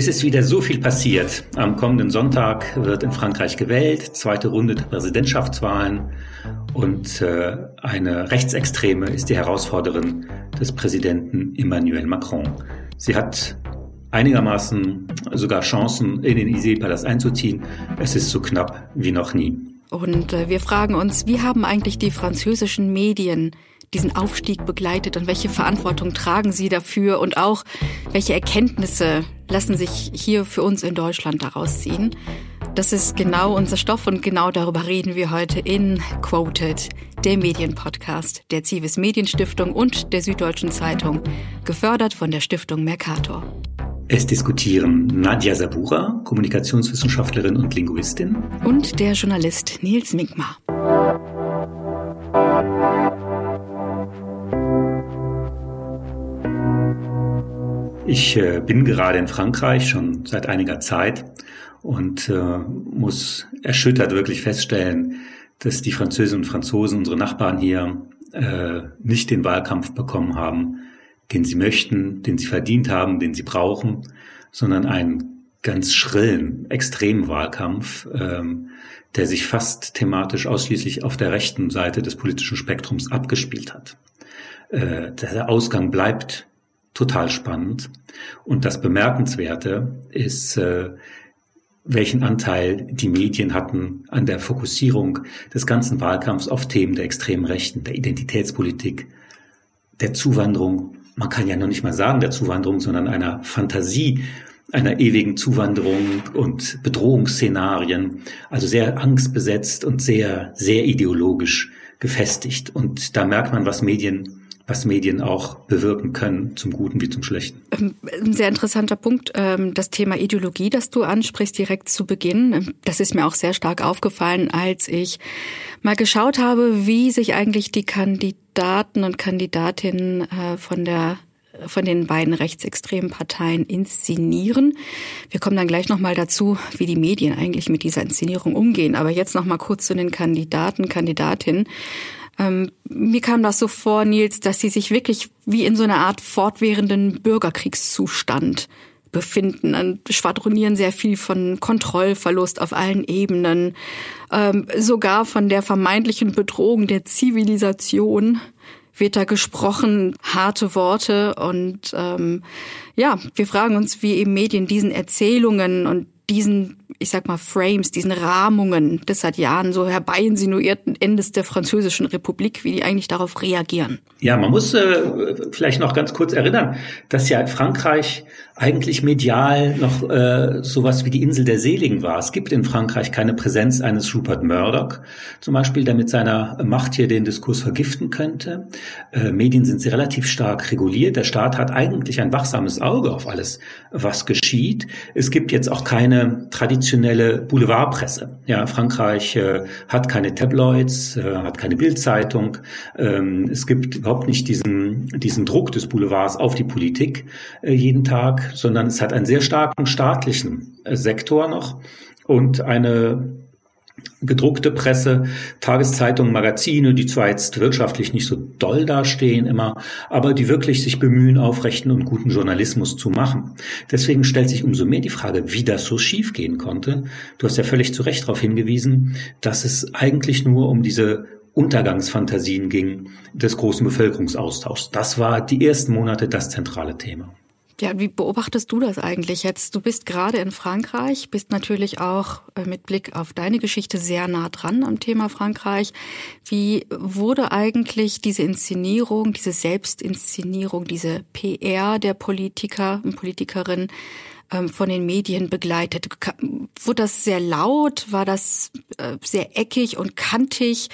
Es ist wieder so viel passiert. Am kommenden Sonntag wird in Frankreich gewählt, zweite Runde der Präsidentschaftswahlen und äh, eine Rechtsextreme ist die Herausforderin des Präsidenten Emmanuel Macron. Sie hat einigermaßen sogar Chancen, in den Élysée-Palast einzuziehen. Es ist so knapp wie noch nie. Und äh, wir fragen uns, wie haben eigentlich die französischen Medien diesen Aufstieg begleitet und welche Verantwortung tragen Sie dafür und auch welche Erkenntnisse lassen sich hier für uns in Deutschland daraus ziehen? Das ist genau unser Stoff und genau darüber reden wir heute in Quoted, der Medienpodcast der Zivis Medienstiftung und der Süddeutschen Zeitung, gefördert von der Stiftung Mercator. Es diskutieren Nadja Sabura, Kommunikationswissenschaftlerin und Linguistin, und der Journalist Nils Minkmar. Ich äh, bin gerade in Frankreich schon seit einiger Zeit und äh, muss erschüttert wirklich feststellen, dass die Französinnen und Franzosen, unsere Nachbarn hier, äh, nicht den Wahlkampf bekommen haben, den sie möchten, den sie verdient haben, den sie brauchen, sondern einen ganz schrillen, extremen Wahlkampf, ähm, der sich fast thematisch ausschließlich auf der rechten Seite des politischen Spektrums abgespielt hat. Äh, der Ausgang bleibt total spannend. Und das Bemerkenswerte ist, äh, welchen Anteil die Medien hatten an der Fokussierung des ganzen Wahlkampfs auf Themen der extremen Rechten, der Identitätspolitik, der Zuwanderung. Man kann ja noch nicht mal sagen der Zuwanderung, sondern einer Fantasie einer ewigen Zuwanderung und Bedrohungsszenarien. Also sehr angstbesetzt und sehr, sehr ideologisch gefestigt. Und da merkt man, was Medien was Medien auch bewirken können, zum Guten wie zum Schlechten. Ähm, ein sehr interessanter Punkt, ähm, das Thema Ideologie, das du ansprichst direkt zu Beginn. Ähm, das ist mir auch sehr stark aufgefallen, als ich mal geschaut habe, wie sich eigentlich die Kandidaten und Kandidatinnen äh, von der von den beiden rechtsextremen Parteien inszenieren. Wir kommen dann gleich nochmal dazu, wie die Medien eigentlich mit dieser Inszenierung umgehen. Aber jetzt nochmal kurz zu den Kandidaten, Kandidatinnen. Ähm, mir kam das so vor, Nils, dass sie sich wirklich wie in so einer Art fortwährenden Bürgerkriegszustand befinden und schwadronieren sehr viel von Kontrollverlust auf allen Ebenen, ähm, sogar von der vermeintlichen Bedrohung der Zivilisation wird da gesprochen, harte Worte und ähm, ja, wir fragen uns, wie eben Medien diesen Erzählungen und diesen, ich sag mal, Frames, diesen Rahmungen des seit Jahren so herbeiinsinuierten Endes der Französischen Republik, wie die eigentlich darauf reagieren. Ja, man muss äh, vielleicht noch ganz kurz erinnern, dass ja Frankreich eigentlich medial noch äh, sowas wie die Insel der Seligen war. Es gibt in Frankreich keine Präsenz eines Rupert Murdoch, zum Beispiel, der mit seiner Macht hier den Diskurs vergiften könnte. Äh, Medien sind relativ stark reguliert. Der Staat hat eigentlich ein wachsames Auge auf alles, was geschieht. Es gibt jetzt auch keine traditionelle Boulevardpresse. Ja, Frankreich äh, hat keine Tabloids, äh, hat keine Bildzeitung. Ähm, es gibt überhaupt nicht diesen, diesen Druck des Boulevards auf die Politik äh, jeden Tag sondern es hat einen sehr starken staatlichen äh, Sektor noch und eine gedruckte Presse, Tageszeitungen, Magazine, die zwar jetzt wirtschaftlich nicht so doll dastehen immer, aber die wirklich sich bemühen, aufrechten und guten Journalismus zu machen. Deswegen stellt sich umso mehr die Frage, wie das so schief gehen konnte. Du hast ja völlig zu Recht darauf hingewiesen, dass es eigentlich nur um diese Untergangsfantasien ging des großen Bevölkerungsaustauschs. Das war die ersten Monate das zentrale Thema. Ja, wie beobachtest du das eigentlich jetzt? Du bist gerade in Frankreich, bist natürlich auch äh, mit Blick auf deine Geschichte sehr nah dran am Thema Frankreich. Wie wurde eigentlich diese Inszenierung, diese Selbstinszenierung, diese PR der Politiker und Politikerinnen ähm, von den Medien begleitet? Wurde das sehr laut? War das äh, sehr eckig und kantig?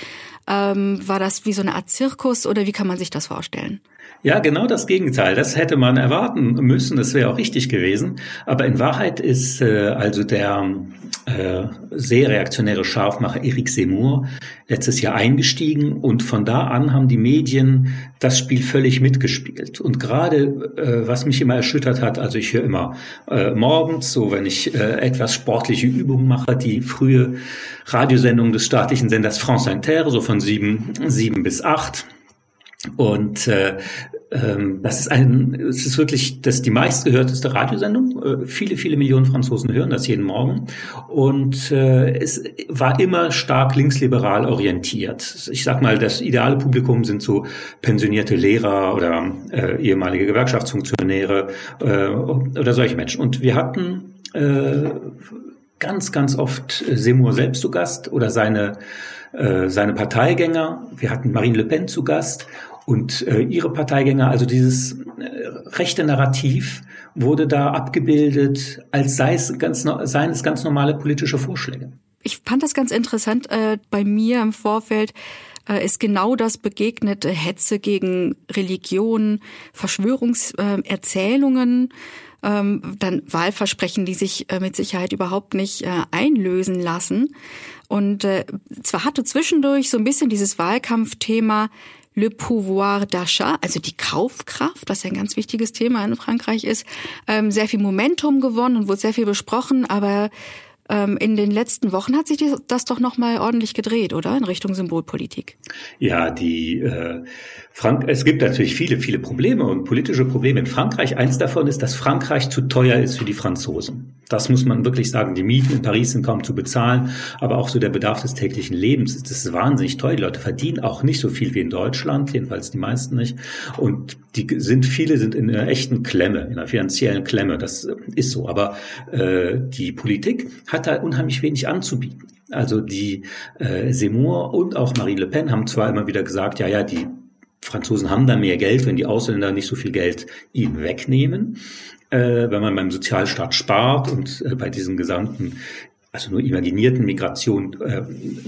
Ähm, war das wie so eine Art Zirkus oder wie kann man sich das vorstellen? Ja, genau das Gegenteil. Das hätte man erwarten müssen. Das wäre auch richtig gewesen. Aber in Wahrheit ist äh, also der äh, sehr reaktionäre Scharfmacher Eric Seymour letztes Jahr eingestiegen und von da an haben die Medien das Spiel völlig mitgespielt. Und gerade äh, was mich immer erschüttert hat, also ich höre immer äh, morgens, so wenn ich äh, etwas sportliche Übungen mache, die frühe Radiosendung des staatlichen Senders France Inter, so von sieben, sieben bis acht und äh, ähm, das ist ein, es ist wirklich das die meistgehörteste Radiosendung. Äh, viele, viele Millionen Franzosen hören das jeden Morgen. Und äh, es war immer stark linksliberal orientiert. Ich sag mal, das ideale Publikum sind so pensionierte Lehrer oder äh, ehemalige Gewerkschaftsfunktionäre äh, oder solche Menschen. Und wir hatten äh, ganz, ganz oft Seymour selbst zu Gast oder seine, äh, seine Parteigänger. Wir hatten Marine Le Pen zu Gast und äh, ihre Parteigänger, also dieses äh, rechte Narrativ wurde da abgebildet, als sei es ganz, seien es ganz normale politische Vorschläge. Ich fand das ganz interessant. Äh, bei mir im Vorfeld äh, ist genau das begegnet, Hetze gegen Religion, Verschwörungserzählungen, ähm, dann Wahlversprechen, die sich äh, mit Sicherheit überhaupt nicht äh, einlösen lassen. Und äh, zwar hatte zwischendurch so ein bisschen dieses Wahlkampfthema Le pouvoir d'achat, also die Kaufkraft, was ja ein ganz wichtiges Thema in Frankreich ist, ähm, sehr viel Momentum gewonnen und wurde sehr viel besprochen, aber ähm, in den letzten Wochen hat sich das doch noch mal ordentlich gedreht, oder in Richtung Symbolpolitik? Ja, die äh, Frank es gibt natürlich viele, viele Probleme und politische Probleme in Frankreich. Eins davon ist, dass Frankreich zu teuer ist für die Franzosen. Das muss man wirklich sagen. Die Mieten in Paris sind kaum zu bezahlen, aber auch so der Bedarf des täglichen Lebens das ist wahnsinnig teuer. Die Leute verdienen auch nicht so viel wie in Deutschland, jedenfalls die meisten nicht. Und die sind viele sind in einer echten Klemme, in einer finanziellen Klemme. Das ist so. Aber äh, die Politik hat da unheimlich wenig anzubieten. Also die äh, Seymour und auch Marine Le Pen haben zwar immer wieder gesagt, ja, ja, die Franzosen haben da mehr Geld, wenn die Ausländer nicht so viel Geld ihnen wegnehmen. Äh, wenn man beim Sozialstaat spart und äh, bei diesem gesamten also nur imaginierten Migration äh,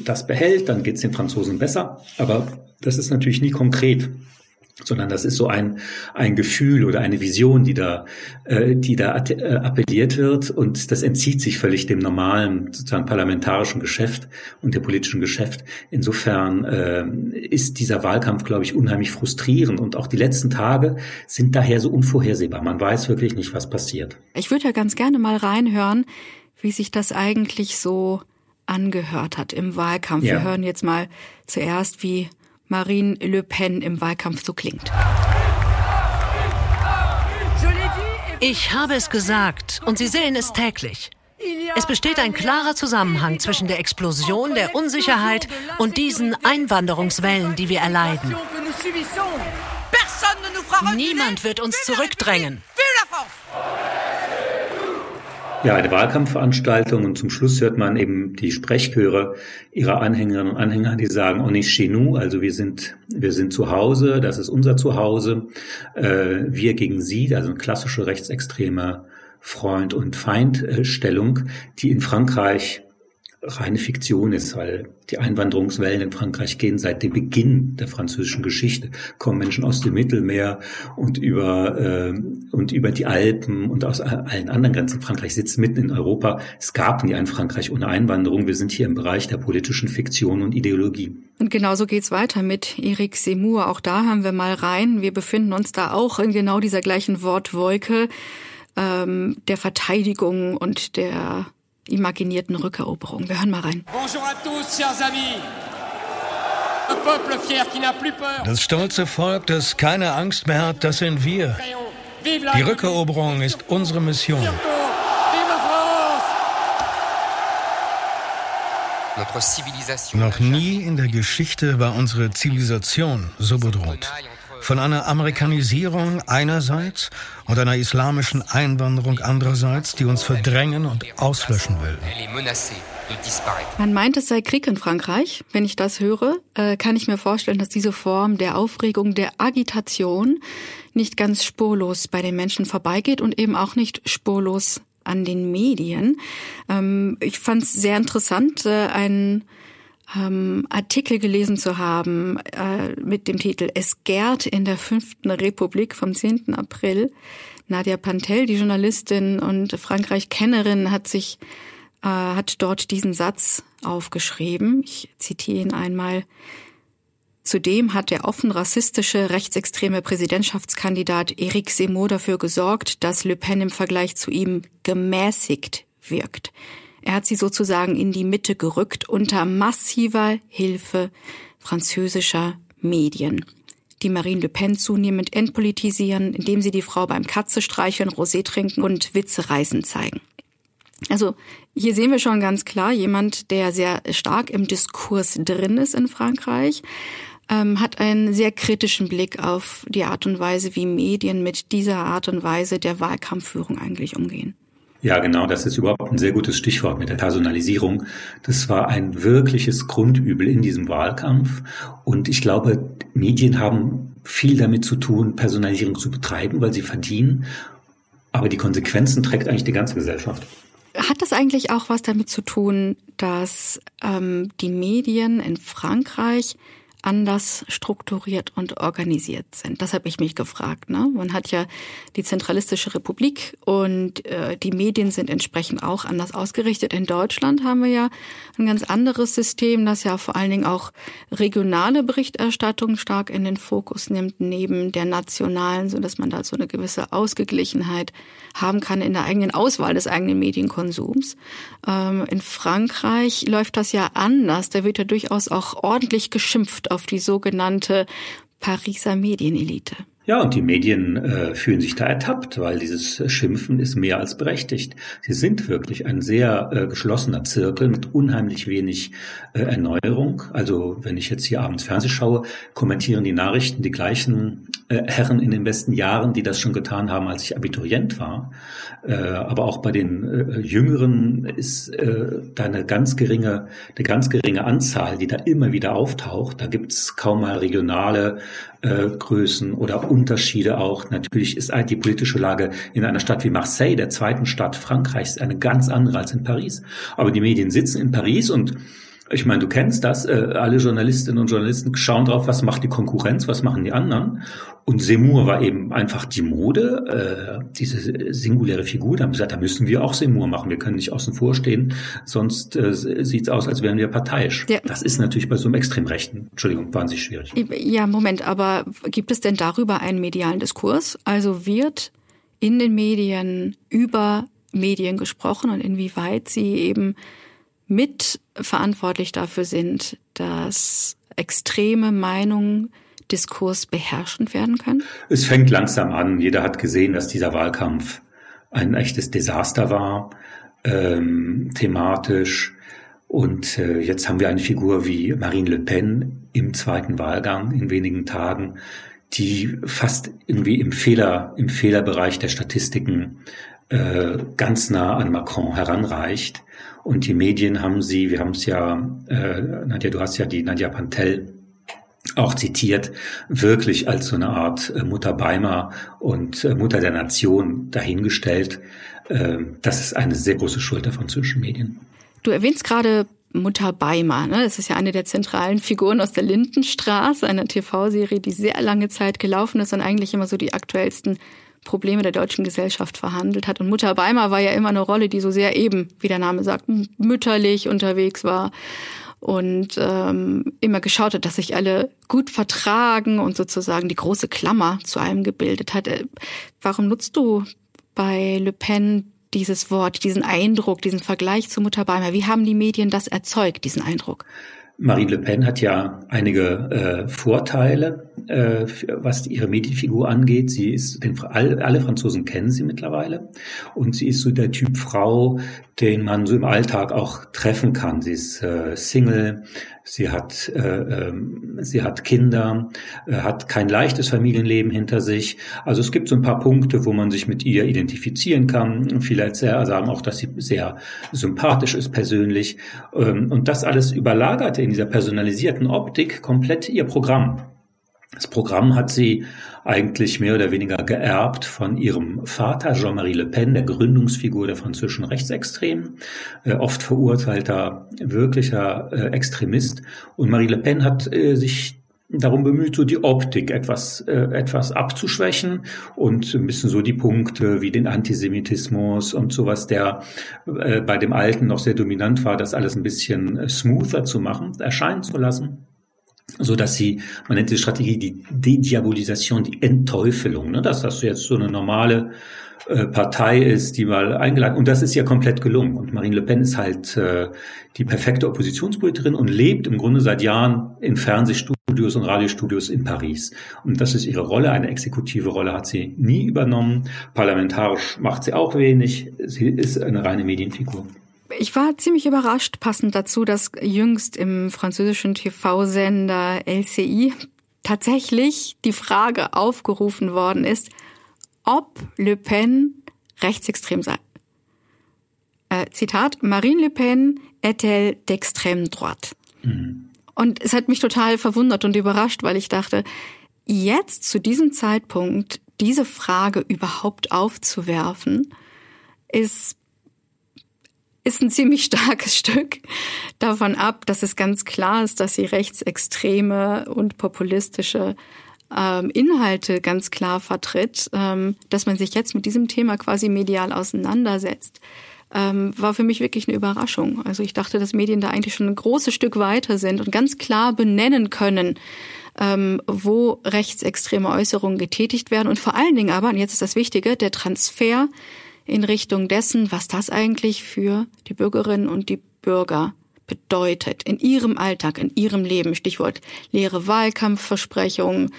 das behält, dann geht es den Franzosen besser. Aber das ist natürlich nie konkret sondern das ist so ein, ein Gefühl oder eine Vision, die da, äh, die da äh, appelliert wird und das entzieht sich völlig dem normalen sozusagen parlamentarischen Geschäft und der politischen Geschäft. Insofern äh, ist dieser Wahlkampf, glaube ich, unheimlich frustrierend und auch die letzten Tage sind daher so unvorhersehbar. Man weiß wirklich nicht, was passiert. Ich würde ja ganz gerne mal reinhören, wie sich das eigentlich so angehört hat im Wahlkampf. Ja. Wir hören jetzt mal zuerst, wie Marine Le Pen im Wahlkampf so klingt. Ich habe es gesagt und Sie sehen es täglich. Es besteht ein klarer Zusammenhang zwischen der Explosion der Unsicherheit und diesen Einwanderungswellen, die wir erleiden. Niemand wird uns zurückdrängen. Ja, eine Wahlkampfveranstaltung und zum Schluss hört man eben die Sprechchöre ihrer Anhängerinnen und Anhänger, die sagen, on est chez nous, also wir sind, wir sind zu Hause, das ist unser Zuhause, äh, wir gegen sie, also eine klassische rechtsextreme Freund- und Feindstellung, die in Frankreich reine Fiktion ist, weil die Einwanderungswellen in Frankreich gehen seit dem Beginn der französischen Geschichte. Kommen Menschen aus dem Mittelmeer und über, äh, und über die Alpen und aus allen anderen Grenzen. Frankreich sitzt mitten in Europa. Es gab nie ein Frankreich ohne Einwanderung. Wir sind hier im Bereich der politischen Fiktion und Ideologie. Und genauso geht's weiter mit Eric Seymour. Auch da haben wir mal rein. Wir befinden uns da auch in genau dieser gleichen Wortwolke ähm, der Verteidigung und der imaginierten Rückeroberung. Wir hören mal rein. Das stolze Volk, das keine Angst mehr hat, das sind wir. Die Rückeroberung ist unsere Mission. Noch nie in der Geschichte war unsere Zivilisation so bedroht von einer Amerikanisierung einerseits und einer islamischen Einwanderung andererseits, die uns verdrängen und auslöschen will. Man meint, es sei Krieg in Frankreich. Wenn ich das höre, äh, kann ich mir vorstellen, dass diese Form der Aufregung, der Agitation nicht ganz spurlos bei den Menschen vorbeigeht und eben auch nicht spurlos an den Medien. Ähm, ich fand es sehr interessant, äh, ein ähm, Artikel gelesen zu haben äh, mit dem Titel Es gärt in der fünften Republik vom 10. April. Nadia Pantel, die Journalistin und Frankreich-Kennerin, hat sich äh, hat dort diesen Satz aufgeschrieben. Ich zitiere ihn einmal. Zudem hat der offen rassistische rechtsextreme Präsidentschaftskandidat Eric Zemmour dafür gesorgt, dass Le Pen im Vergleich zu ihm gemäßigt wirkt. Er hat sie sozusagen in die Mitte gerückt unter massiver Hilfe französischer Medien. die Marine Le Pen zunehmend entpolitisieren, indem sie die Frau beim Katze streicheln, Rosé trinken und Witze reißen zeigen. Also hier sehen wir schon ganz klar jemand, der sehr stark im Diskurs drin ist in Frankreich, ähm, hat einen sehr kritischen Blick auf die Art und Weise, wie Medien mit dieser Art und Weise der Wahlkampfführung eigentlich umgehen. Ja, genau, das ist überhaupt ein sehr gutes Stichwort mit der Personalisierung. Das war ein wirkliches Grundübel in diesem Wahlkampf. Und ich glaube, Medien haben viel damit zu tun, Personalisierung zu betreiben, weil sie verdienen. Aber die Konsequenzen trägt eigentlich die ganze Gesellschaft. Hat das eigentlich auch was damit zu tun, dass ähm, die Medien in Frankreich anders strukturiert und organisiert sind. Das habe ich mich gefragt. Ne? Man hat ja die zentralistische Republik und äh, die Medien sind entsprechend auch anders ausgerichtet. In Deutschland haben wir ja ein ganz anderes System, das ja vor allen Dingen auch regionale Berichterstattung stark in den Fokus nimmt, neben der nationalen, so dass man da so eine gewisse Ausgeglichenheit haben kann in der eigenen Auswahl des eigenen Medienkonsums. Ähm, in Frankreich läuft das ja anders. Da wird ja durchaus auch ordentlich geschimpft auf die sogenannte Pariser Medienelite. Ja, und die Medien äh, fühlen sich da ertappt, weil dieses Schimpfen ist mehr als berechtigt. Sie sind wirklich ein sehr äh, geschlossener Zirkel mit unheimlich wenig äh, Erneuerung. Also wenn ich jetzt hier abends Fernseh schaue, kommentieren die Nachrichten die gleichen äh, Herren in den besten Jahren, die das schon getan haben, als ich Abiturient war. Äh, aber auch bei den äh, Jüngeren ist äh, da eine ganz geringe, eine ganz geringe Anzahl, die da immer wieder auftaucht. Da gibt's kaum mal regionale Größen oder Unterschiede auch. Natürlich ist die politische Lage in einer Stadt wie Marseille, der zweiten Stadt Frankreichs, eine ganz andere als in Paris. Aber die Medien sitzen in Paris und ich meine, du kennst das, äh, alle Journalistinnen und Journalisten schauen drauf, was macht die Konkurrenz, was machen die anderen. Und Seymour war eben einfach die Mode, äh, diese singuläre Figur. Da haben gesagt, da müssen wir auch Seymour machen. Wir können nicht außen vor stehen, sonst äh, sieht es aus, als wären wir parteiisch. Ja. Das ist natürlich bei so einem Extremrechten, Entschuldigung, wahnsinnig schwierig. Ja, Moment, aber gibt es denn darüber einen medialen Diskurs? Also wird in den Medien über Medien gesprochen und inwieweit sie eben mitverantwortlich dafür sind, dass extreme Meinungen Diskurs beherrschend werden können? Es fängt langsam an. Jeder hat gesehen, dass dieser Wahlkampf ein echtes Desaster war, ähm, thematisch. Und äh, jetzt haben wir eine Figur wie Marine Le Pen im zweiten Wahlgang in wenigen Tagen, die fast irgendwie im Fehler, im Fehlerbereich der Statistiken äh, ganz nah an Macron heranreicht. Und die Medien haben sie, wir haben es ja, äh, Nadja, du hast ja die Nadja Pantel auch zitiert, wirklich als so eine Art äh, Mutter Beimer und äh, Mutter der Nation dahingestellt. Äh, das ist eine sehr große Schuld der französischen Medien. Du erwähnst gerade Mutter Beimer. Ne? Das ist ja eine der zentralen Figuren aus der Lindenstraße, einer TV-Serie, die sehr lange Zeit gelaufen ist und eigentlich immer so die aktuellsten Probleme der deutschen Gesellschaft verhandelt hat. Und Mutter Beimer war ja immer eine Rolle, die so sehr eben, wie der Name sagt, mütterlich unterwegs war und ähm, immer geschaut hat, dass sich alle gut vertragen und sozusagen die große Klammer zu einem gebildet hat. Äh, warum nutzt du bei Le Pen dieses Wort, diesen Eindruck, diesen Vergleich zu Mutter Beimer? Wie haben die Medien das erzeugt, diesen Eindruck? Marine Le Pen hat ja einige äh, Vorteile, äh, was ihre Medienfigur angeht. Sie ist, den, alle Franzosen kennen sie mittlerweile und sie ist so der Typ Frau, den man so im Alltag auch treffen kann. Sie ist äh, Single, sie hat, äh, ähm, sie hat Kinder, äh, hat kein leichtes Familienleben hinter sich. Also es gibt so ein paar Punkte, wo man sich mit ihr identifizieren kann. Viele sagen auch, dass sie sehr sympathisch ist persönlich. Ähm, und das alles überlagerte in dieser personalisierten Optik komplett ihr Programm. Das Programm hat sie eigentlich mehr oder weniger geerbt von ihrem Vater Jean-Marie Le Pen, der Gründungsfigur der französischen Rechtsextremen, äh, oft verurteilter wirklicher äh, Extremist. Und Marie Le Pen hat äh, sich darum bemüht, so die Optik etwas, etwas abzuschwächen und ein bisschen so die Punkte wie den Antisemitismus und sowas, der bei dem Alten noch sehr dominant war, das alles ein bisschen smoother zu machen, erscheinen zu lassen. So dass sie, man nennt die Strategie die Dediabolisation, die Entteufelung, ne? dass das jetzt so eine normale äh, Partei ist, die mal eingeladen und das ist ja komplett gelungen. Und Marine Le Pen ist halt äh, die perfekte Oppositionspolitikerin und lebt im Grunde seit Jahren in Fernsehstudios und Radiostudios in Paris. Und das ist ihre Rolle. Eine exekutive Rolle hat sie nie übernommen. Parlamentarisch macht sie auch wenig. Sie ist eine reine Medienfigur. Ich war ziemlich überrascht, passend dazu, dass jüngst im französischen TV-Sender LCI tatsächlich die Frage aufgerufen worden ist, ob Le Pen rechtsextrem sei. Äh, Zitat, Marine Le Pen est-elle d'extrême droite? Mhm. Und es hat mich total verwundert und überrascht, weil ich dachte, jetzt zu diesem Zeitpunkt diese Frage überhaupt aufzuwerfen, ist ist ein ziemlich starkes Stück davon ab, dass es ganz klar ist, dass sie rechtsextreme und populistische ähm, Inhalte ganz klar vertritt, ähm, dass man sich jetzt mit diesem Thema quasi medial auseinandersetzt, ähm, war für mich wirklich eine Überraschung. Also ich dachte, dass Medien da eigentlich schon ein großes Stück weiter sind und ganz klar benennen können, ähm, wo rechtsextreme Äußerungen getätigt werden und vor allen Dingen aber, und jetzt ist das Wichtige, der Transfer in Richtung dessen, was das eigentlich für die Bürgerinnen und die Bürger bedeutet in ihrem Alltag, in ihrem Leben. Stichwort leere Wahlkampfversprechungen,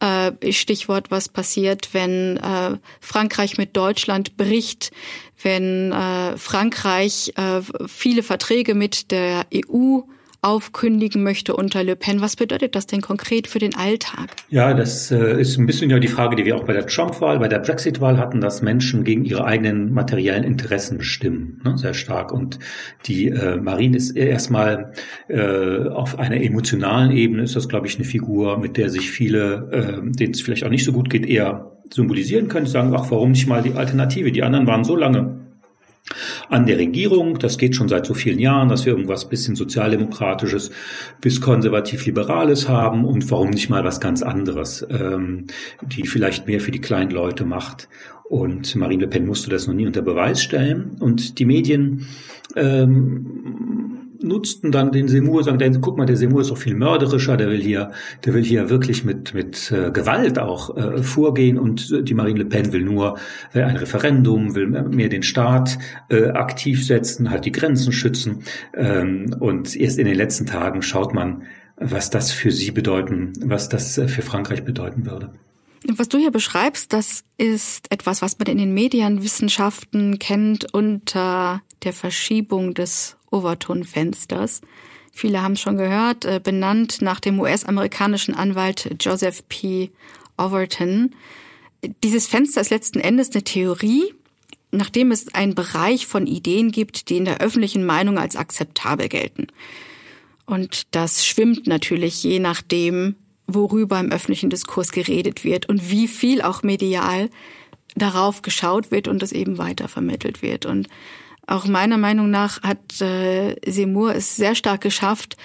äh, Stichwort, was passiert, wenn äh, Frankreich mit Deutschland bricht, wenn äh, Frankreich viele Verträge mit der EU aufkündigen möchte unter Le Pen. Was bedeutet das denn konkret für den Alltag? Ja, das äh, ist ein bisschen ja die Frage, die wir auch bei der Trump-Wahl, bei der Brexit-Wahl hatten, dass Menschen gegen ihre eigenen materiellen Interessen bestimmen, ne, sehr stark. Und die äh, Marine ist erstmal äh, auf einer emotionalen Ebene ist das, glaube ich, eine Figur, mit der sich viele, äh, denen es vielleicht auch nicht so gut geht, eher symbolisieren können. Sagen, ach, warum nicht mal die Alternative? Die anderen waren so lange an der Regierung. Das geht schon seit so vielen Jahren, dass wir irgendwas bisschen sozialdemokratisches bis konservativ-liberales haben und warum nicht mal was ganz anderes, ähm, die vielleicht mehr für die kleinen Leute macht. Und Marine Le Pen musste das noch nie unter Beweis stellen. Und die Medien ähm, nutzten dann den Semur, sagen, denn, guck mal, der Semur ist doch viel mörderischer, der will hier, der will hier wirklich mit, mit äh, Gewalt auch äh, vorgehen und die Marine Le Pen will nur äh, ein Referendum, will mehr den Staat äh, aktiv setzen, halt die Grenzen schützen. Ähm, und erst in den letzten Tagen schaut man, was das für sie bedeuten, was das äh, für Frankreich bedeuten würde. Was du hier beschreibst, das ist etwas, was man in den Medienwissenschaften kennt unter der Verschiebung des Overton-Fensters. Viele haben es schon gehört, äh, benannt nach dem US-amerikanischen Anwalt Joseph P. Overton. Dieses Fenster ist letzten Endes eine Theorie, nachdem es einen Bereich von Ideen gibt, die in der öffentlichen Meinung als akzeptabel gelten. Und das schwimmt natürlich je nachdem, worüber im öffentlichen Diskurs geredet wird und wie viel auch medial darauf geschaut wird und es eben weiter vermittelt wird. Und auch meiner Meinung nach hat äh, Seymour es sehr stark geschafft,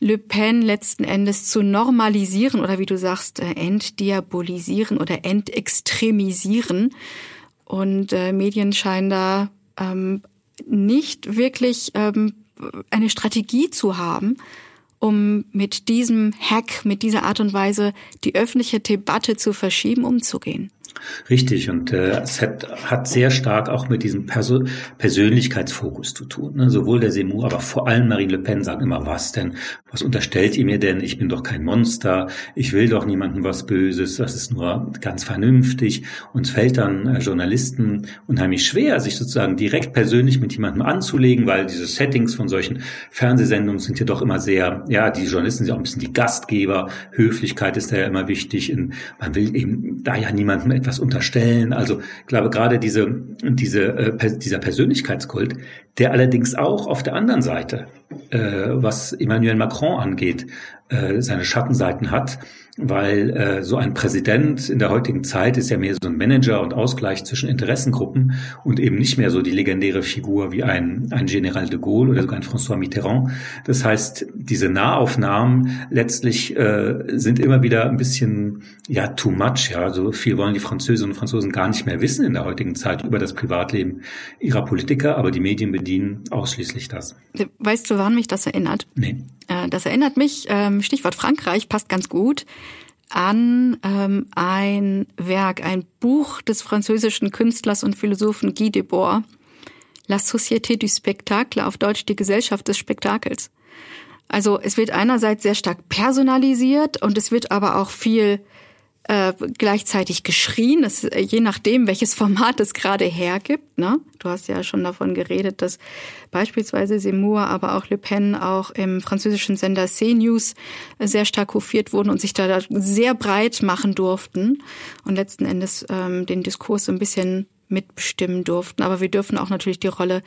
Le Pen letzten Endes zu normalisieren oder wie du sagst, äh, entdiabolisieren oder entextremisieren. Und äh, Medien scheinen da ähm, nicht wirklich ähm, eine Strategie zu haben, um mit diesem Hack, mit dieser Art und Weise die öffentliche Debatte zu verschieben, umzugehen. Richtig, und äh, es hat, hat sehr stark auch mit diesem Perso Persönlichkeitsfokus zu tun. Ne? Sowohl der Seymour, aber vor allem Marine Le Pen sagen immer, was denn? Was unterstellt ihr mir denn? Ich bin doch kein Monster, ich will doch niemandem was Böses, das ist nur ganz vernünftig. Und es fällt dann äh, Journalisten unheimlich schwer, sich sozusagen direkt persönlich mit jemandem anzulegen, weil diese Settings von solchen Fernsehsendungen sind ja doch immer sehr, ja, die Journalisten sind ja auch ein bisschen die Gastgeber, Höflichkeit ist da ja immer wichtig. In, man will eben da ja niemandem etwas unterstellen. Also ich glaube gerade diese, diese, äh, dieser Persönlichkeitskult, der allerdings auch auf der anderen Seite, äh, was Emmanuel Macron angeht, äh, seine Schattenseiten hat, weil äh, so ein Präsident in der heutigen Zeit ist ja mehr so ein Manager und Ausgleich zwischen Interessengruppen und eben nicht mehr so die legendäre Figur wie ein, ein General de Gaulle oder sogar ein François Mitterrand. Das heißt, diese Nahaufnahmen letztlich äh, sind immer wieder ein bisschen ja too much. Ja, so viel wollen die Französinnen und Franzosen gar nicht mehr wissen in der heutigen Zeit über das Privatleben ihrer Politiker, aber die Medien bedienen ausschließlich das. Weißt du, wann mich das erinnert? Nee. Äh, das erinnert mich, ähm, Stichwort Frankreich, passt ganz gut, an ähm, ein Werk, ein Buch des französischen Künstlers und Philosophen Guy Debord, La Société du Spectacle, auf Deutsch die Gesellschaft des Spektakels. Also es wird einerseits sehr stark personalisiert und es wird aber auch viel äh, gleichzeitig geschrien, das, äh, je nachdem, welches Format es gerade hergibt. Ne? Du hast ja schon davon geredet, dass beispielsweise Seymour, aber auch Le Pen auch im französischen Sender CNews sehr stark hofiert wurden und sich da sehr breit machen durften und letzten Endes ähm, den Diskurs so ein bisschen mitbestimmen durften. Aber wir dürfen auch natürlich die Rolle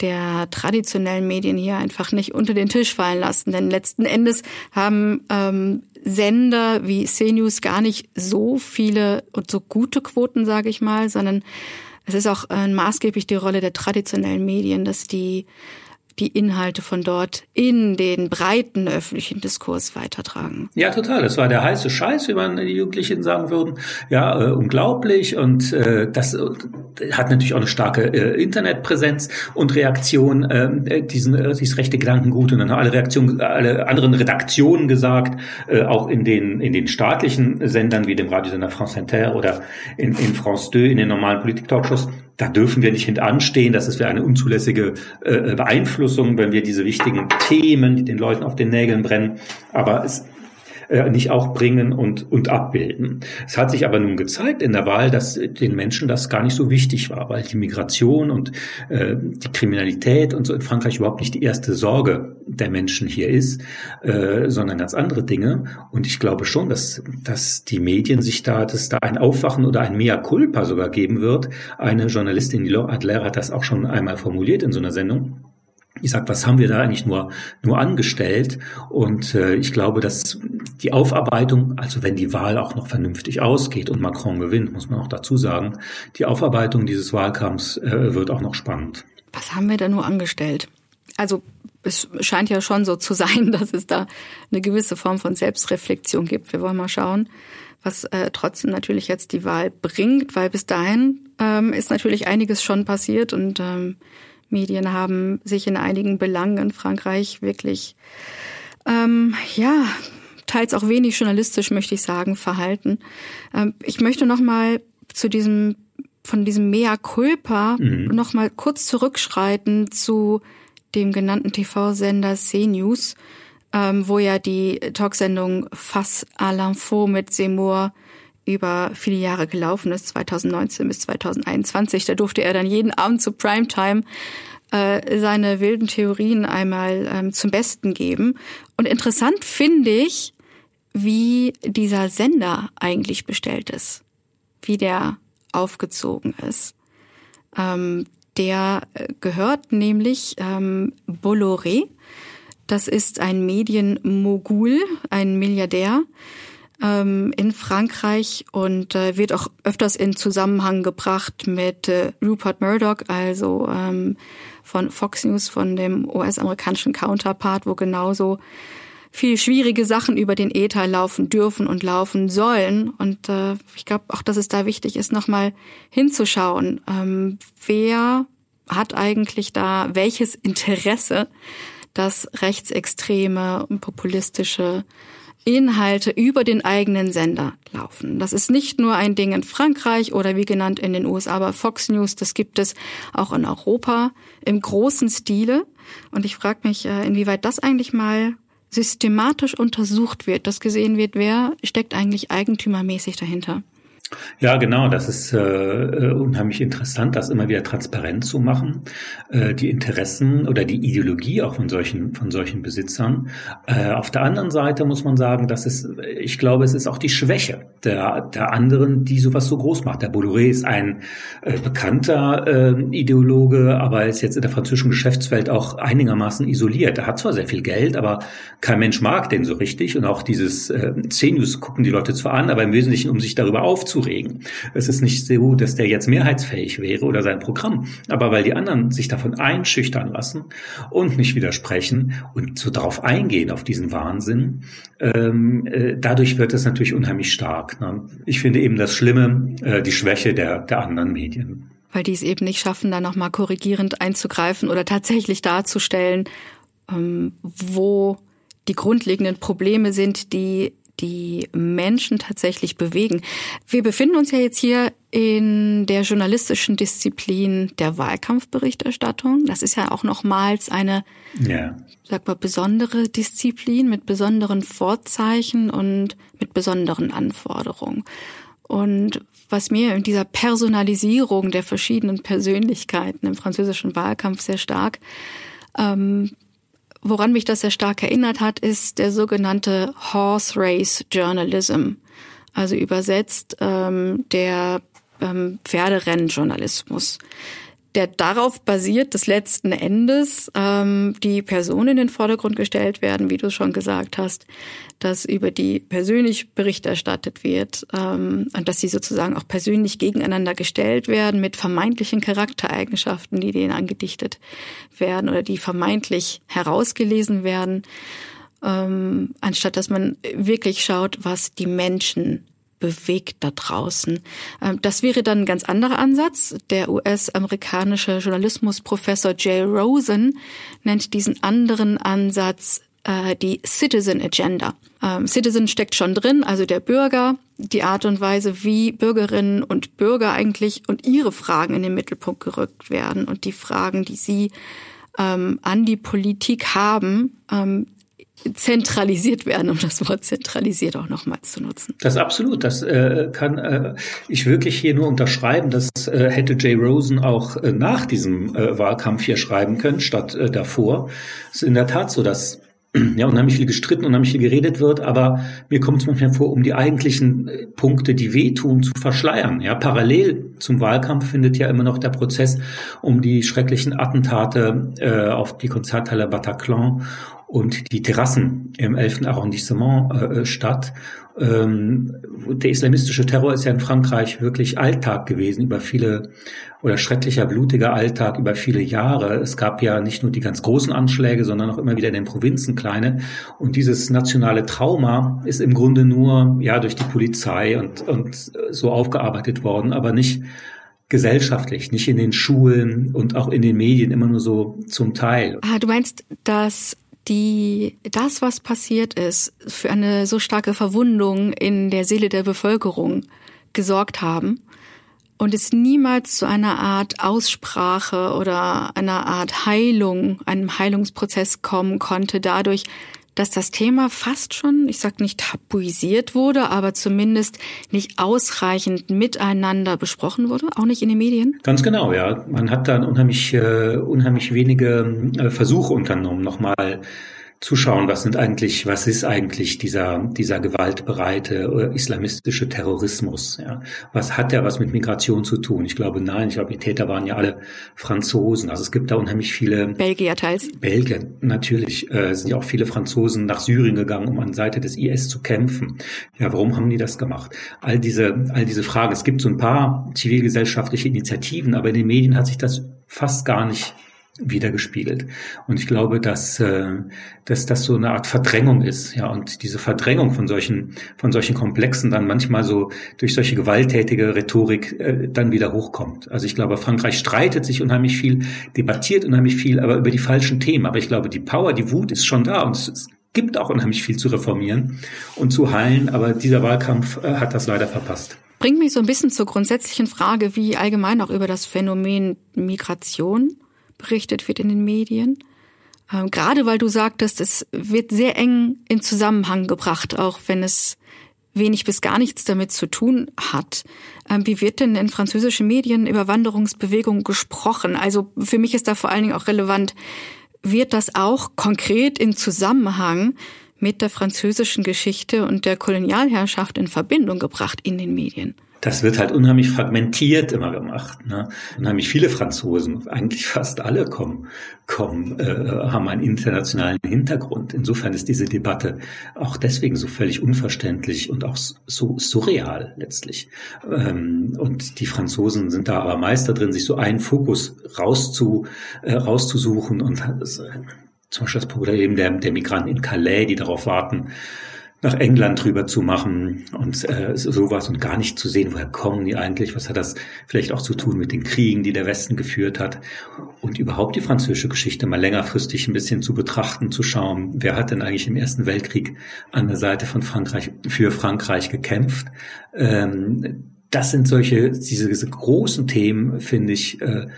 der traditionellen Medien hier einfach nicht unter den Tisch fallen lassen. Denn letzten Endes haben ähm, Sender wie CNews gar nicht so viele und so gute Quoten, sage ich mal, sondern es ist auch äh, maßgeblich die Rolle der traditionellen Medien, dass die die Inhalte von dort in den breiten öffentlichen Diskurs weitertragen. Ja, total. Das war der heiße Scheiß, wie man die Jugendlichen sagen würden. Ja, äh, unglaublich. Und äh, das äh, hat natürlich auch eine starke äh, Internetpräsenz und Reaktion, ähm, äh, diesen, äh, dieses rechte Gedankengut. Und dann haben alle Reaktionen, alle anderen Redaktionen gesagt, auch in den, in den staatlichen Sendern wie dem Radiosender France Inter oder in, in France 2, in den normalen Politik-Talkshows, da dürfen wir nicht hintanstehen. Das ist für eine unzulässige äh, Beeinflussung, wenn wir diese wichtigen Themen, die den Leuten auf den Nägeln brennen, aber es äh, nicht auch bringen und, und abbilden. Es hat sich aber nun gezeigt in der Wahl, dass den Menschen das gar nicht so wichtig war, weil die Migration und äh, die Kriminalität und so in Frankreich überhaupt nicht die erste Sorge der Menschen hier ist, äh, sondern ganz andere Dinge. Und ich glaube schon, dass, dass die Medien sich da, dass da ein Aufwachen oder ein Mea culpa sogar geben wird. Eine Journalistin, die Adler, hat das auch schon einmal formuliert in so einer Sendung ich sag, was haben wir da eigentlich nur, nur angestellt? Und äh, ich glaube, dass die Aufarbeitung, also wenn die Wahl auch noch vernünftig ausgeht und Macron gewinnt, muss man auch dazu sagen, die Aufarbeitung dieses Wahlkampfs äh, wird auch noch spannend. Was haben wir da nur angestellt? Also es scheint ja schon so zu sein, dass es da eine gewisse Form von Selbstreflexion gibt. Wir wollen mal schauen, was äh, trotzdem natürlich jetzt die Wahl bringt, weil bis dahin ähm, ist natürlich einiges schon passiert und ähm, Medien haben sich in einigen Belangen in Frankreich wirklich, ähm, ja, teils auch wenig journalistisch, möchte ich sagen, verhalten. Ähm, ich möchte noch mal zu diesem, von diesem Mea culpa mhm. noch mal kurz zurückschreiten zu dem genannten TV-Sender CNews, ähm, wo ja die Talksendung Face à l'info mit Seymour über viele Jahre gelaufen ist, 2019 bis 2021. Da durfte er dann jeden Abend zu Primetime äh, seine wilden Theorien einmal ähm, zum Besten geben. Und interessant finde ich, wie dieser Sender eigentlich bestellt ist, wie der aufgezogen ist. Ähm, der äh, gehört nämlich ähm, Bolloré. Das ist ein Medienmogul, ein Milliardär, ähm, in Frankreich und äh, wird auch öfters in Zusammenhang gebracht mit äh, Rupert Murdoch, also ähm, von Fox News, von dem US-amerikanischen Counterpart, wo genauso viel schwierige Sachen über den Ether laufen dürfen und laufen sollen. Und äh, ich glaube auch, dass es da wichtig ist, nochmal hinzuschauen, ähm, wer hat eigentlich da welches Interesse, dass rechtsextreme und populistische Inhalte über den eigenen Sender laufen. Das ist nicht nur ein Ding in Frankreich oder wie genannt in den USA, aber Fox News, das gibt es auch in Europa im großen Stile. Und ich frage mich, äh, inwieweit das eigentlich mal systematisch untersucht wird, dass gesehen wird, wer steckt eigentlich eigentümermäßig dahinter. Ja, genau. Das ist äh, äh, unheimlich interessant, das immer wieder transparent zu machen, äh, die Interessen oder die Ideologie auch von solchen von solchen Besitzern. Äh, auf der anderen Seite muss man sagen, dass es, ich glaube, es ist auch die Schwäche der der anderen, die sowas so groß macht. Der Bolloré ist ein äh, bekannter äh, Ideologe, aber ist jetzt in der französischen Geschäftswelt auch einigermaßen isoliert. Er hat zwar sehr viel Geld, aber kein Mensch mag den so richtig und auch dieses äh, CNews gucken die Leute zwar an, aber im Wesentlichen um sich darüber aufzu aufzuregen. Es ist nicht so, dass der jetzt mehrheitsfähig wäre oder sein Programm, aber weil die anderen sich davon einschüchtern lassen und nicht widersprechen und so darauf eingehen, auf diesen Wahnsinn, ähm, äh, dadurch wird es natürlich unheimlich stark. Ne? Ich finde eben das Schlimme, äh, die Schwäche der, der anderen Medien. Weil die es eben nicht schaffen, da nochmal korrigierend einzugreifen oder tatsächlich darzustellen, ähm, wo die grundlegenden Probleme sind, die die Menschen tatsächlich bewegen. Wir befinden uns ja jetzt hier in der journalistischen Disziplin der Wahlkampfberichterstattung. Das ist ja auch nochmals eine, ja. sag mal, besondere Disziplin mit besonderen Vorzeichen und mit besonderen Anforderungen. Und was mir in dieser Personalisierung der verschiedenen Persönlichkeiten im französischen Wahlkampf sehr stark ähm, Woran mich das sehr stark erinnert hat, ist der sogenannte Horse Race Journalism, also übersetzt ähm, der ähm, Pferderennjournalismus der darauf basiert, dass letzten Endes ähm, die Personen in den Vordergrund gestellt werden, wie du schon gesagt hast, dass über die persönlich Bericht erstattet wird ähm, und dass sie sozusagen auch persönlich gegeneinander gestellt werden mit vermeintlichen Charaktereigenschaften, die denen angedichtet werden oder die vermeintlich herausgelesen werden, ähm, anstatt dass man wirklich schaut, was die Menschen bewegt da draußen. Ähm, das wäre dann ein ganz anderer Ansatz. Der US-amerikanische Journalismusprofessor Jay Rosen nennt diesen anderen Ansatz äh, die Citizen Agenda. Ähm, Citizen steckt schon drin, also der Bürger, die Art und Weise, wie Bürgerinnen und Bürger eigentlich und ihre Fragen in den Mittelpunkt gerückt werden und die Fragen, die sie ähm, an die Politik haben, zentralisiert werden, um das Wort zentralisiert auch nochmals zu nutzen. Das absolut. Das äh, kann äh, ich wirklich hier nur unterschreiben. Das äh, hätte Jay Rosen auch äh, nach diesem äh, Wahlkampf hier schreiben können, statt äh, davor. Es ist in der Tat so, dass ja, unheimlich viel gestritten, unheimlich viel geredet wird, aber mir kommt es manchmal vor, um die eigentlichen äh, Punkte, die wehtun, zu verschleiern. Ja, parallel zum Wahlkampf findet ja immer noch der Prozess um die schrecklichen Attentate äh, auf die Konzerthalle Bataclan und die Terrassen im 11. Arrondissement äh, statt. Ähm, der islamistische Terror ist ja in Frankreich wirklich Alltag gewesen über viele oder schrecklicher, blutiger Alltag über viele Jahre. Es gab ja nicht nur die ganz großen Anschläge, sondern auch immer wieder in den Provinzen kleine. Und dieses nationale Trauma ist im Grunde nur ja durch die Polizei und, und so aufgearbeitet worden, aber nicht gesellschaftlich, nicht in den Schulen und auch in den Medien immer nur so zum Teil. Ah, du meinst, dass die das, was passiert ist, für eine so starke Verwundung in der Seele der Bevölkerung gesorgt haben und es niemals zu einer Art Aussprache oder einer Art Heilung, einem Heilungsprozess kommen konnte, dadurch, dass das Thema fast schon, ich sag nicht tabuisiert wurde, aber zumindest nicht ausreichend miteinander besprochen wurde, auch nicht in den Medien? Ganz genau, ja. Man hat dann unheimlich, äh, unheimlich wenige äh, Versuche unternommen, nochmal zuschauen, was sind eigentlich, was ist eigentlich dieser, dieser gewaltbereite islamistische Terrorismus? Ja? Was hat der was mit Migration zu tun? Ich glaube, nein. Ich glaube, die Täter waren ja alle Franzosen. Also es gibt da unheimlich viele. Belgier teils. Belgier, natürlich. Äh, sind ja auch viele Franzosen nach Syrien gegangen, um an Seite des IS zu kämpfen. Ja, warum haben die das gemacht? All diese, all diese Fragen. Es gibt so ein paar zivilgesellschaftliche Initiativen, aber in den Medien hat sich das fast gar nicht wiedergespiegelt. Und ich glaube, dass, äh, dass das so eine Art Verdrängung ist, ja, und diese Verdrängung von solchen, von solchen Komplexen dann manchmal so durch solche gewalttätige Rhetorik äh, dann wieder hochkommt. Also ich glaube, Frankreich streitet sich unheimlich viel, debattiert unheimlich viel, aber über die falschen Themen. Aber ich glaube, die Power, die Wut ist schon da und es gibt auch unheimlich viel zu reformieren und zu heilen, aber dieser Wahlkampf äh, hat das leider verpasst. Bringt mich so ein bisschen zur grundsätzlichen Frage, wie allgemein auch über das Phänomen Migration berichtet wird in den Medien. Ähm, gerade weil du sagtest, es wird sehr eng in Zusammenhang gebracht, auch wenn es wenig bis gar nichts damit zu tun hat. Ähm, wie wird denn in französischen Medien über Wanderungsbewegungen gesprochen? Also für mich ist da vor allen Dingen auch relevant, wird das auch konkret in Zusammenhang mit der französischen Geschichte und der Kolonialherrschaft in Verbindung gebracht in den Medien? Das wird halt unheimlich fragmentiert immer gemacht. Ne? Unheimlich viele Franzosen, eigentlich fast alle kommen, kommen, äh, haben einen internationalen Hintergrund. Insofern ist diese Debatte auch deswegen so völlig unverständlich und auch so surreal letztlich. Ähm, und die Franzosen sind da aber Meister drin, sich so einen Fokus rauszu, äh, rauszusuchen und äh, zum Beispiel das Problem der, der Migranten in Calais, die darauf warten, nach England drüber zu machen und äh, sowas und gar nicht zu sehen, woher kommen die eigentlich, was hat das vielleicht auch zu tun mit den Kriegen, die der Westen geführt hat und überhaupt die französische Geschichte mal längerfristig ein bisschen zu betrachten, zu schauen, wer hat denn eigentlich im Ersten Weltkrieg an der Seite von Frankreich für Frankreich gekämpft. Ähm, das sind solche, diese, diese großen Themen, finde ich, äh,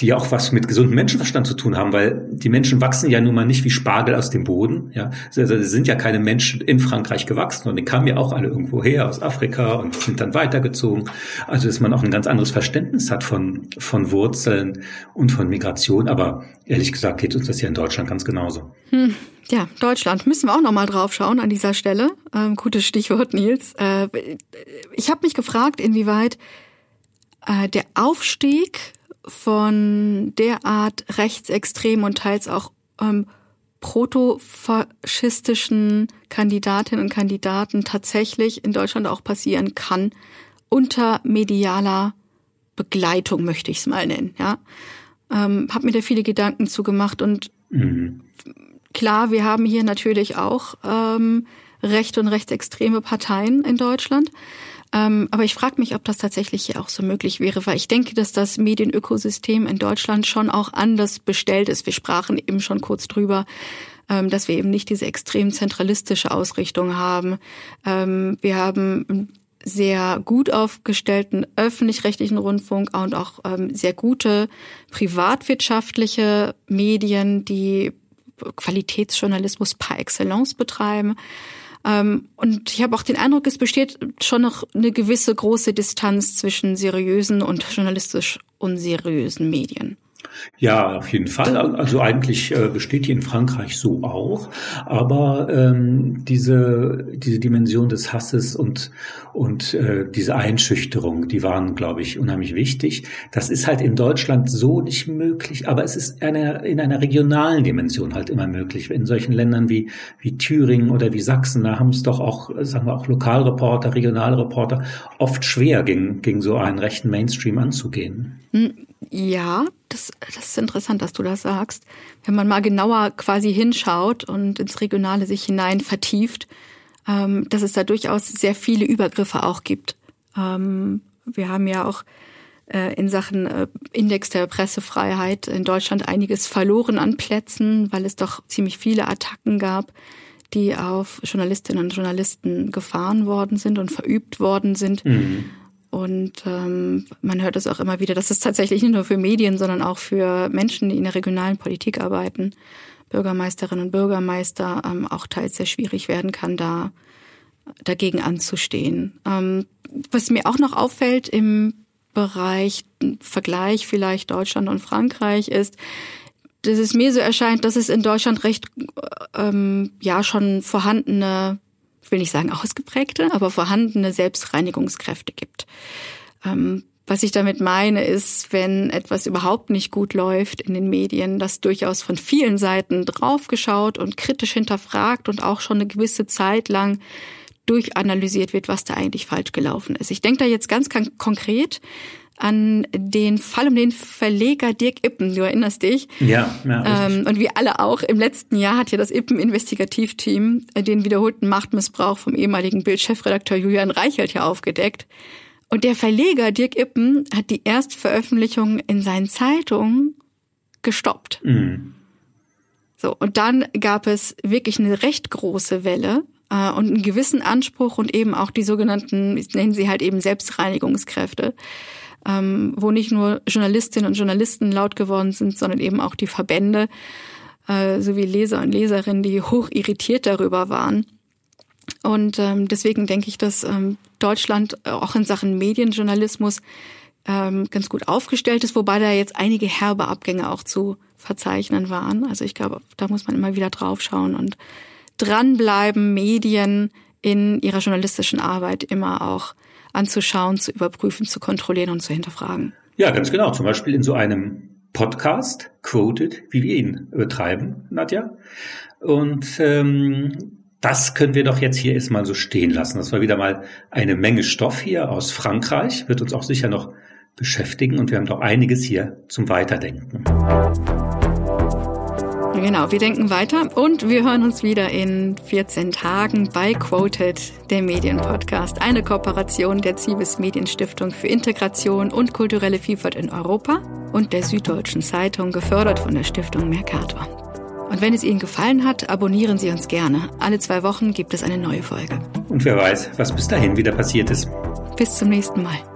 die auch was mit gesundem Menschenverstand zu tun haben, weil die Menschen wachsen ja nun mal nicht wie Spargel aus dem Boden. Ja, also sind ja keine Menschen in Frankreich gewachsen und die kamen ja auch alle irgendwo her aus Afrika und sind dann weitergezogen. Also dass man auch ein ganz anderes Verständnis hat von von Wurzeln und von Migration. Aber ehrlich gesagt geht uns das hier in Deutschland ganz genauso. Hm. Ja, Deutschland müssen wir auch noch mal drauf schauen an dieser Stelle. Ähm, gutes Stichwort, Nils. Äh, ich habe mich gefragt, inwieweit äh, der Aufstieg von derart rechtsextremen und teils auch ähm, protofaschistischen Kandidatinnen und Kandidaten tatsächlich in Deutschland auch passieren kann, unter medialer Begleitung, möchte ich es mal nennen. Ja, ähm, habe mir da viele Gedanken zugemacht und mhm. klar, wir haben hier natürlich auch ähm, rechte und rechtsextreme Parteien in Deutschland. Ähm, aber ich frage mich, ob das tatsächlich hier auch so möglich wäre, weil ich denke, dass das Medienökosystem in Deutschland schon auch anders bestellt ist. Wir sprachen eben schon kurz drüber, ähm, dass wir eben nicht diese extrem zentralistische Ausrichtung haben. Ähm, wir haben sehr gut aufgestellten öffentlich-rechtlichen Rundfunk und auch ähm, sehr gute privatwirtschaftliche Medien, die Qualitätsjournalismus par excellence betreiben. Ähm, und ich habe auch den Eindruck, es besteht schon noch eine gewisse große Distanz zwischen seriösen und journalistisch unseriösen Medien. Ja, auf jeden Fall. Also eigentlich äh, besteht die in Frankreich so auch. Aber ähm, diese, diese Dimension des Hasses und, und äh, diese Einschüchterung, die waren, glaube ich, unheimlich wichtig. Das ist halt in Deutschland so nicht möglich, aber es ist eine, in einer regionalen Dimension halt immer möglich. In solchen Ländern wie, wie Thüringen oder wie Sachsen, da haben es doch auch, sagen wir auch Lokalreporter, Regionalreporter oft schwer, gegen, gegen so einen rechten Mainstream anzugehen. Hm, ja, das, das ist interessant, dass du das sagst. Wenn man mal genauer quasi hinschaut und ins Regionale sich hinein vertieft, ähm, dass es da durchaus sehr viele Übergriffe auch gibt. Ähm, wir haben ja auch äh, in Sachen äh, Index der Pressefreiheit in Deutschland einiges verloren an Plätzen, weil es doch ziemlich viele Attacken gab, die auf Journalistinnen und Journalisten gefahren worden sind und verübt worden sind. Mhm. Und ähm, man hört es auch immer wieder, dass es tatsächlich nicht nur für Medien, sondern auch für Menschen, die in der regionalen Politik arbeiten, Bürgermeisterinnen und Bürgermeister, ähm, auch teils sehr schwierig werden kann, da dagegen anzustehen. Ähm, was mir auch noch auffällt im Bereich Vergleich vielleicht Deutschland und Frankreich ist, dass es mir so erscheint, dass es in Deutschland recht ähm, ja schon vorhandene will nicht sagen ausgeprägte, aber vorhandene Selbstreinigungskräfte gibt. Ähm, was ich damit meine, ist, wenn etwas überhaupt nicht gut läuft in den Medien, dass durchaus von vielen Seiten draufgeschaut und kritisch hinterfragt und auch schon eine gewisse Zeit lang durchanalysiert wird, was da eigentlich falsch gelaufen ist. Ich denke da jetzt ganz konkret an den Fall um den Verleger Dirk Ippen. Du erinnerst dich? Ja. ja ähm, und wir alle auch. Im letzten Jahr hat ja das Ippen-Investigativteam äh, den wiederholten Machtmissbrauch vom ehemaligen Bild-Chefredakteur Julian Reichelt ja aufgedeckt. Und der Verleger Dirk Ippen hat die Erstveröffentlichung in seinen Zeitungen gestoppt. Mhm. So, und dann gab es wirklich eine recht große Welle äh, und einen gewissen Anspruch und eben auch die sogenannten, nennen sie halt eben Selbstreinigungskräfte ähm, wo nicht nur Journalistinnen und Journalisten laut geworden sind, sondern eben auch die Verbände äh, sowie Leser und Leserinnen, die hoch irritiert darüber waren. Und ähm, deswegen denke ich, dass ähm, Deutschland auch in Sachen Medienjournalismus ähm, ganz gut aufgestellt ist, wobei da jetzt einige herbe Abgänge auch zu verzeichnen waren. Also ich glaube, da muss man immer wieder draufschauen und dranbleiben, Medien in ihrer journalistischen Arbeit immer auch anzuschauen, zu überprüfen, zu kontrollieren und zu hinterfragen. Ja, ganz genau. Zum Beispiel in so einem Podcast, Quoted, wie wir ihn betreiben, Nadja. Und ähm, das können wir doch jetzt hier erstmal so stehen lassen. Das war wieder mal eine Menge Stoff hier aus Frankreich, wird uns auch sicher noch beschäftigen und wir haben doch einiges hier zum Weiterdenken. Genau, wir denken weiter und wir hören uns wieder in 14 Tagen bei Quoted, der Medienpodcast, eine Kooperation der Zivis Medienstiftung für Integration und kulturelle Vielfalt in Europa und der Süddeutschen Zeitung, gefördert von der Stiftung Mercator. Und wenn es Ihnen gefallen hat, abonnieren Sie uns gerne. Alle zwei Wochen gibt es eine neue Folge. Und wer weiß, was bis dahin wieder passiert ist. Bis zum nächsten Mal.